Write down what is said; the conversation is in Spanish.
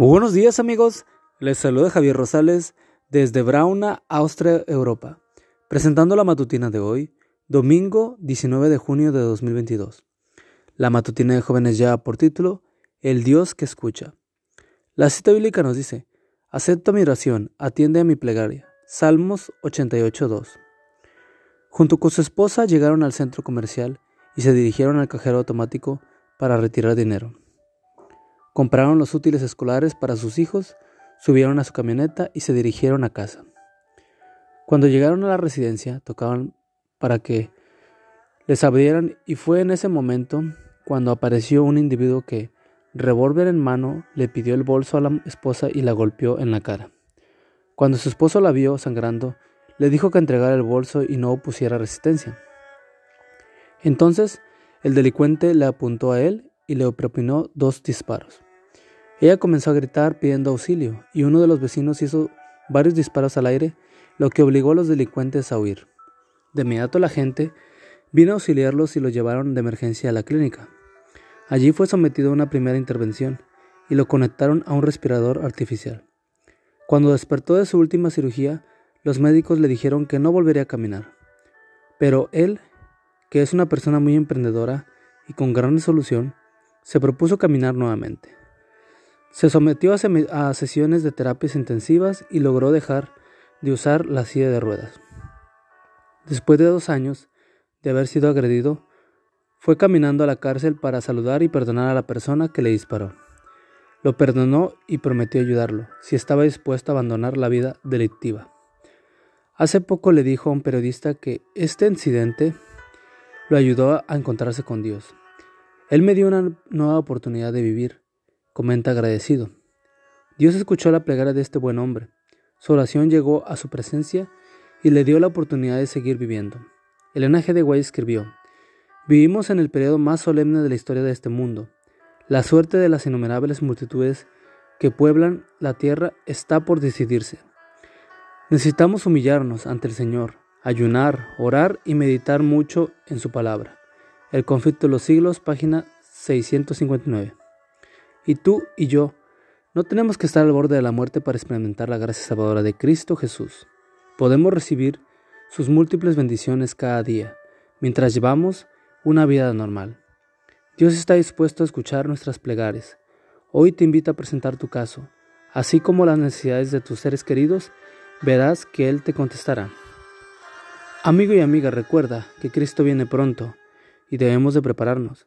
Muy buenos días amigos, les saluda Javier Rosales desde Brauna, Austria, Europa, presentando la matutina de hoy, domingo 19 de junio de 2022. La matutina de jóvenes ya por título, El Dios que escucha. La cita bíblica nos dice, acepta mi oración, atiende a mi plegaria. Salmos 88.2. Junto con su esposa llegaron al centro comercial y se dirigieron al cajero automático para retirar dinero. Compraron los útiles escolares para sus hijos, subieron a su camioneta y se dirigieron a casa. Cuando llegaron a la residencia, tocaban para que les abrieran y fue en ese momento cuando apareció un individuo que, revólver en mano, le pidió el bolso a la esposa y la golpeó en la cara. Cuando su esposo la vio sangrando, le dijo que entregara el bolso y no opusiera resistencia. Entonces, el delincuente le apuntó a él y le propinó dos disparos. Ella comenzó a gritar pidiendo auxilio y uno de los vecinos hizo varios disparos al aire, lo que obligó a los delincuentes a huir. De inmediato la gente vino a auxiliarlos y lo llevaron de emergencia a la clínica. Allí fue sometido a una primera intervención y lo conectaron a un respirador artificial. Cuando despertó de su última cirugía, los médicos le dijeron que no volvería a caminar. Pero él, que es una persona muy emprendedora y con gran resolución, se propuso caminar nuevamente. Se sometió a, sesiones de terapias intensivas y logró dejar de usar la silla de ruedas. Después de dos años de haber sido agredido, fue caminando a la cárcel para saludar y perdonar a la persona que le disparó. Lo perdonó y prometió ayudarlo, si estaba dispuesto a abandonar la vida delictiva. Hace poco le dijo a un periodista que este incidente lo ayudó a encontrarse con Dios. Él me dio una nueva oportunidad de vivir, comenta agradecido. Dios escuchó la plegaria de este buen hombre. Su oración llegó a su presencia y le dio la oportunidad de seguir viviendo. Elena G. de Guay escribió, Vivimos en el periodo más solemne de la historia de este mundo. La suerte de las innumerables multitudes que pueblan la tierra está por decidirse. Necesitamos humillarnos ante el Señor, ayunar, orar y meditar mucho en su palabra. El conflicto de los siglos, página 659. Y tú y yo no tenemos que estar al borde de la muerte para experimentar la gracia salvadora de Cristo Jesús. Podemos recibir sus múltiples bendiciones cada día, mientras llevamos una vida normal. Dios está dispuesto a escuchar nuestras plegarias. Hoy te invito a presentar tu caso, así como las necesidades de tus seres queridos, verás que Él te contestará. Amigo y amiga, recuerda que Cristo viene pronto y debemos de prepararnos